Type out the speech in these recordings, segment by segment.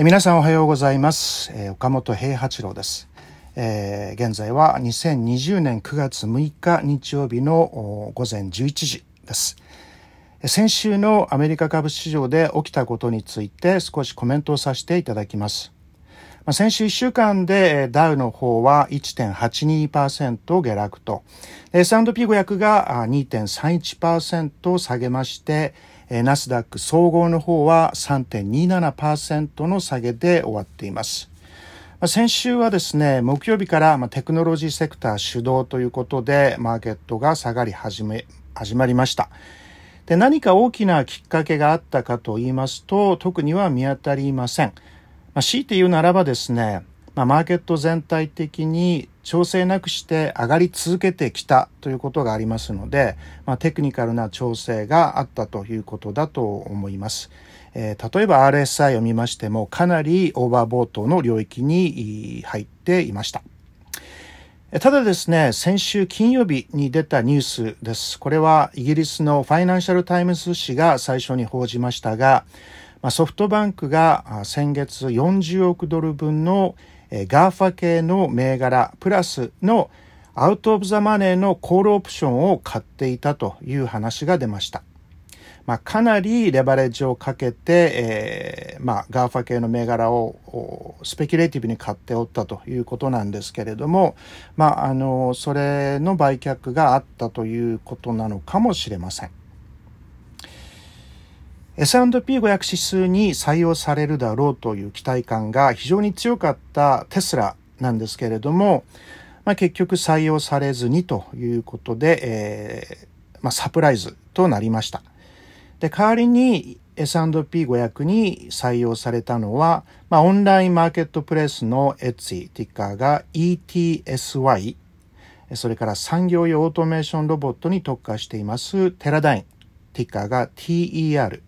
皆さんおはようございます。岡本平八郎です。えー、現在は2020年9月6日日曜日の午前11時です。先週のアメリカ株市場で起きたことについて少しコメントをさせていただきます。先週1週間でダウの方は1.82%下落と、S&P500 が2.31%下げまして、ナスダック総合の方は3.27%の下げで終わっています。先週はですね、木曜日からテクノロジーセクター主導ということで、マーケットが下がり始め、始まりました。で、何か大きなきっかけがあったかと言いますと、特には見当たりません。まあ、強いて言うならばですね、まあ、マーケット全体的に調整なくして上がり続けてきたということがありますので、まあ、テクニカルな調整があったということだと思います。えー、例えば RSI を見ましてもかなり overbought の領域に入っていました。ただですね、先週金曜日に出たニュースです。これはイギリスの Financial Times 紙が最初に報じましたが、ソフトバンクが先月40億ドル分の GAFA 系の銘柄プラスのout of the money のコールオプションを買っていたという話が出ました。まあ、かなりレバレッジをかけて、えー、まあ、 GAFA 系の銘柄を speculative に買っておったということなんですけれども、まあ、あの、それの売却があったということなのかもしれません。S&P500 指数に採用されるだろうという期待感が非常に強かったテスラなんですけれども、まあ、結局採用されずにということで、えーまあ、サプライズとなりました。で、代わりに S&P500 に採用されたのは、まあ、オンラインマーケットプレイスの Etsy、ティッカーが ETSY、それから産業用オートメーションロボットに特化していますテラダイン、ティッカーが TER、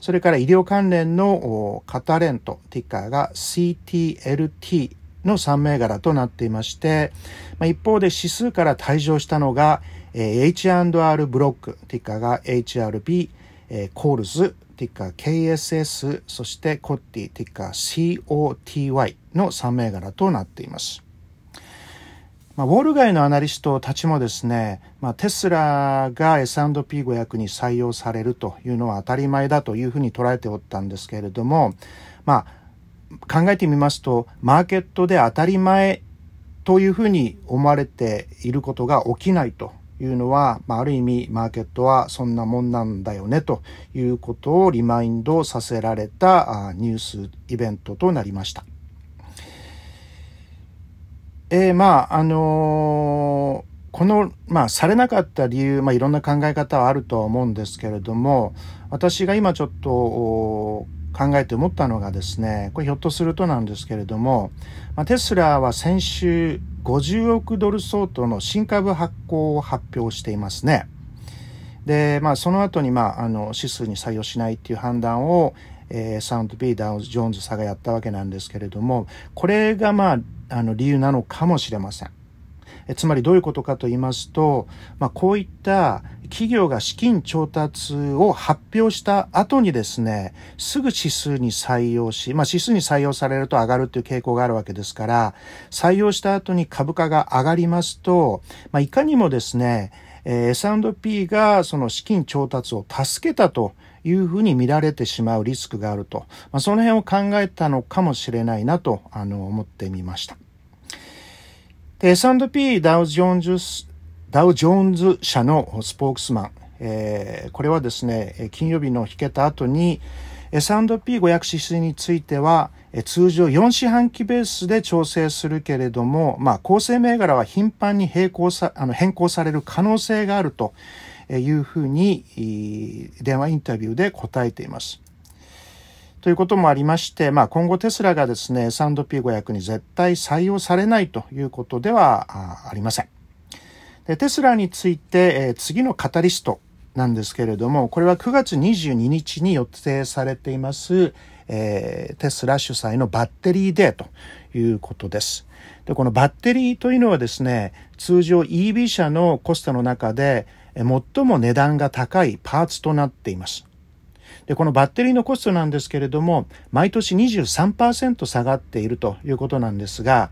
それから医療関連のカタレント、ティッカーが CTLT の3銘柄となっていまして、まあ、一方で指数から退場したのが、えー、H&R ブロック、ティッカーが HRB、えー、コールズ、ティッカー KSS、そしてコッティ、ティッカー COTY の3銘柄となっています。まあ、ウォール街のアナリストたちもですね、まあ、テスラが S&P500 に採用されるというのは当たり前だというふうに捉えておったんですけれども、まあ、考えてみますと、マーケットで当たり前というふうに思われていることが起きないというのは、まあ、ある意味マーケットはそんなもんなんだよねということをリマインドさせられたニュースイベントとなりました。えー、まあ、あのー、この、まあ、されなかった理由、まあ、いろんな考え方はあるとは思うんですけれども、私が今ちょっと考えて思ったのがですね、これひょっとするとなんですけれども、まあ、テスラは先週50億ドル相当の新株発行を発表していますね。で、まあ、その後に、まあ、あの、指数に採用しないっていう判断を、えー、サウンド B、ダウジョーンズ差がやったわけなんですけれども、これがまあ、あの理由なのかもしれません。えつまりどういうことかと言いますと、まあ、こういった企業が資金調達を発表した後にですね、すぐ指数に採用し、まあ、指数に採用されると上がるという傾向があるわけですから、採用した後に株価が上がりますと、まあ、いかにもですね、えー、S&P がその資金調達を助けたというふうに見られてしまうリスクがあると、まあ、その辺を考えたのかもしれないなとあの思ってみました。で、S&P ダウジョーンズ、ダウジョーンズ社のスポークスマン、えー、これはですね、金曜日の引けた後に S&P500 指数については、通常4四半期ベースで調整するけれども、まあ、構成銘柄は頻繁に並行さあの変更される可能性があるというふうに電話インタビューで答えています。ということもありまして、まあ、今後テスラがですね、S&P500 に絶対採用されないということではありません。でテスラについて、え、次のカタリストなんですけれども、これは9月22日に予定されています、えー、テスラ主催のバッテリーデーということです。で、このバッテリーというのはですね、通常 EV 車のコストの中で最も値段が高いパーツとなっています。で、このバッテリーのコストなんですけれども、毎年23%下がっているということなんですが、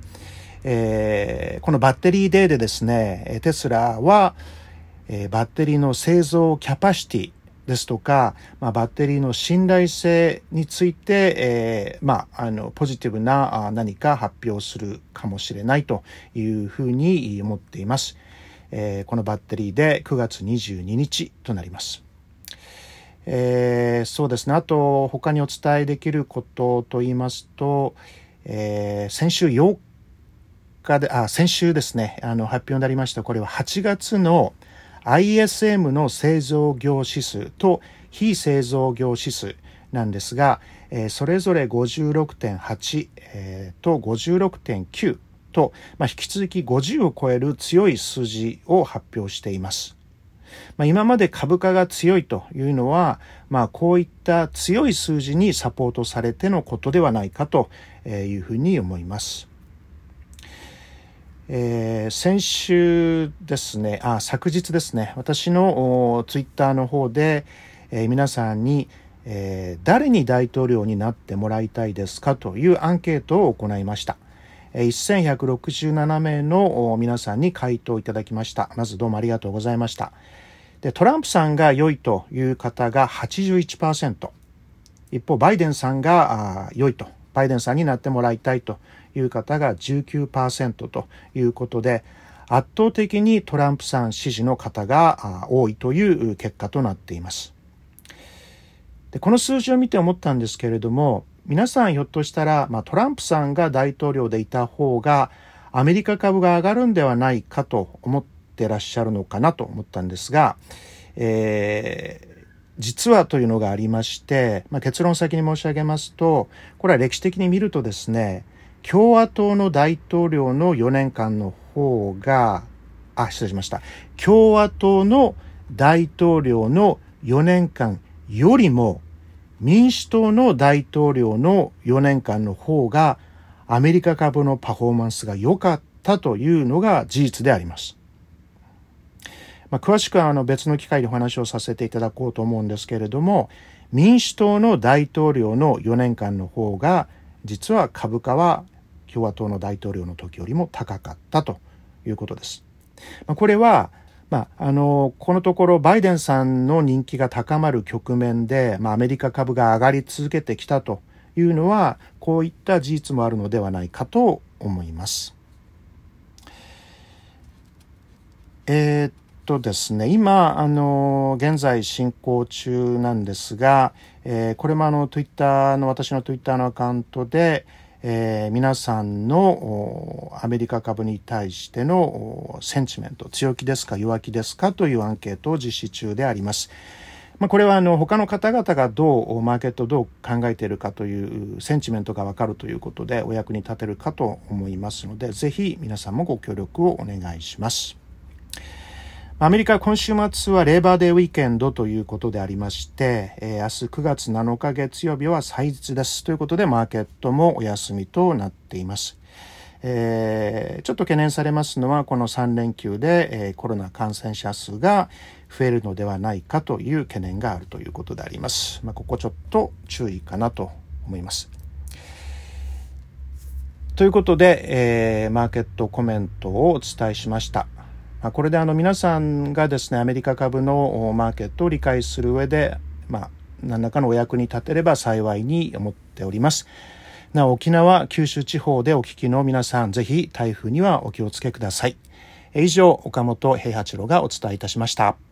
えー、このバッテリーデーでですね、テスラは、えー、バッテリーの製造キャパシティですとか、まあ、バッテリーの信頼性について、えー、まあ、あの、ポジティブな何か発表するかもしれないというふうに思っています。えー、このバッテリーで9月22日となります。えー、そうですね。あと、他にお伝えできることと言いますと、えー、先週8日で、あ、先週ですね、あの、発表になりました。これは8月の ISM の製造業指数と非製造業指数なんですが、えー、それぞれ56.8、えー、と56.9と、まあ、引き続き50を超える強い数字を発表しています。まあ、今まで株価が強いというのは、まあ、こういった強い数字にサポートされてのことではないかというふうに思います。えー、先週ですね、あ、昨日ですね、私のツイッターの方で、えー、皆さんに、えー、誰に大統領になってもらいたいですかというアンケートを行いました。1167名の皆さんに回答いただきました。まずどうもありがとうございました。で、トランプさんが良いという方が81%。一方、バイデンさんが良いと。バイデンさんになってもらいたいという方が19%ということで、圧倒的にトランプさん支持の方が多いという結果となっています。でこの数字を見て思ったんですけれども、皆さんひょっとしたら、まあ、トランプさんが大統領でいた方が、アメリカ株が上がるんではないかと思ってらっしゃるのかなと思ったんですが、えー、実はというのがありまして、まあ、結論先に申し上げますと、これは歴史的に見るとですね、共和党の大統領の4年間の方が、あ、失礼しました。共和党の大統領の4年間よりも民主党の大統領の4年間の方がアメリカ株のパフォーマンスが良かったというのが事実であります。まあ、詳しくはあの別の機会でお話をさせていただこうと思うんですけれども、民主党の大統領の4年間の方が実は株価は共和党の大統領の時よりも高かったということです。まあ、これは、まあ、あの、このところバイデンさんの人気が高まる局面で、まあ、アメリカ株が上がり続けてきたというのは、こういった事実もあるのではないかと思います。えー、っとですね、今、あの、現在進行中なんですが、えー、これもあの、ツイッターの、私のツイッターのアカウントで、えー、皆さんのアメリカ株に対してのセンチメント、強気ですか弱気ですかというアンケートを実施中であります。まあ、これはあの他の方々がどうマーケットどう考えているかというセンチメントがわかるということでお役に立てるかと思いますので、ぜひ皆さんもご協力をお願いします。アメリカ今週末はレーバーデーウィーケンドということでありまして、えー、明日9月7日月曜日は祭日です。ということでマーケットもお休みとなっています。えー、ちょっと懸念されますのはこの3連休で、えー、コロナ感染者数が増えるのではないかという懸念があるということであります。まあ、ここちょっと注意かなと思います。ということで、えー、マーケットコメントをお伝えしました。あこれであの皆さんがですね、アメリカ株のマーケットを理解する上で、まあ、何らかのお役に立てれば幸いに思っております。なお、沖縄、九州地方でお聞きの皆さん、ぜひ台風にはお気をつけください。以上、岡本平八郎がお伝えいたしました。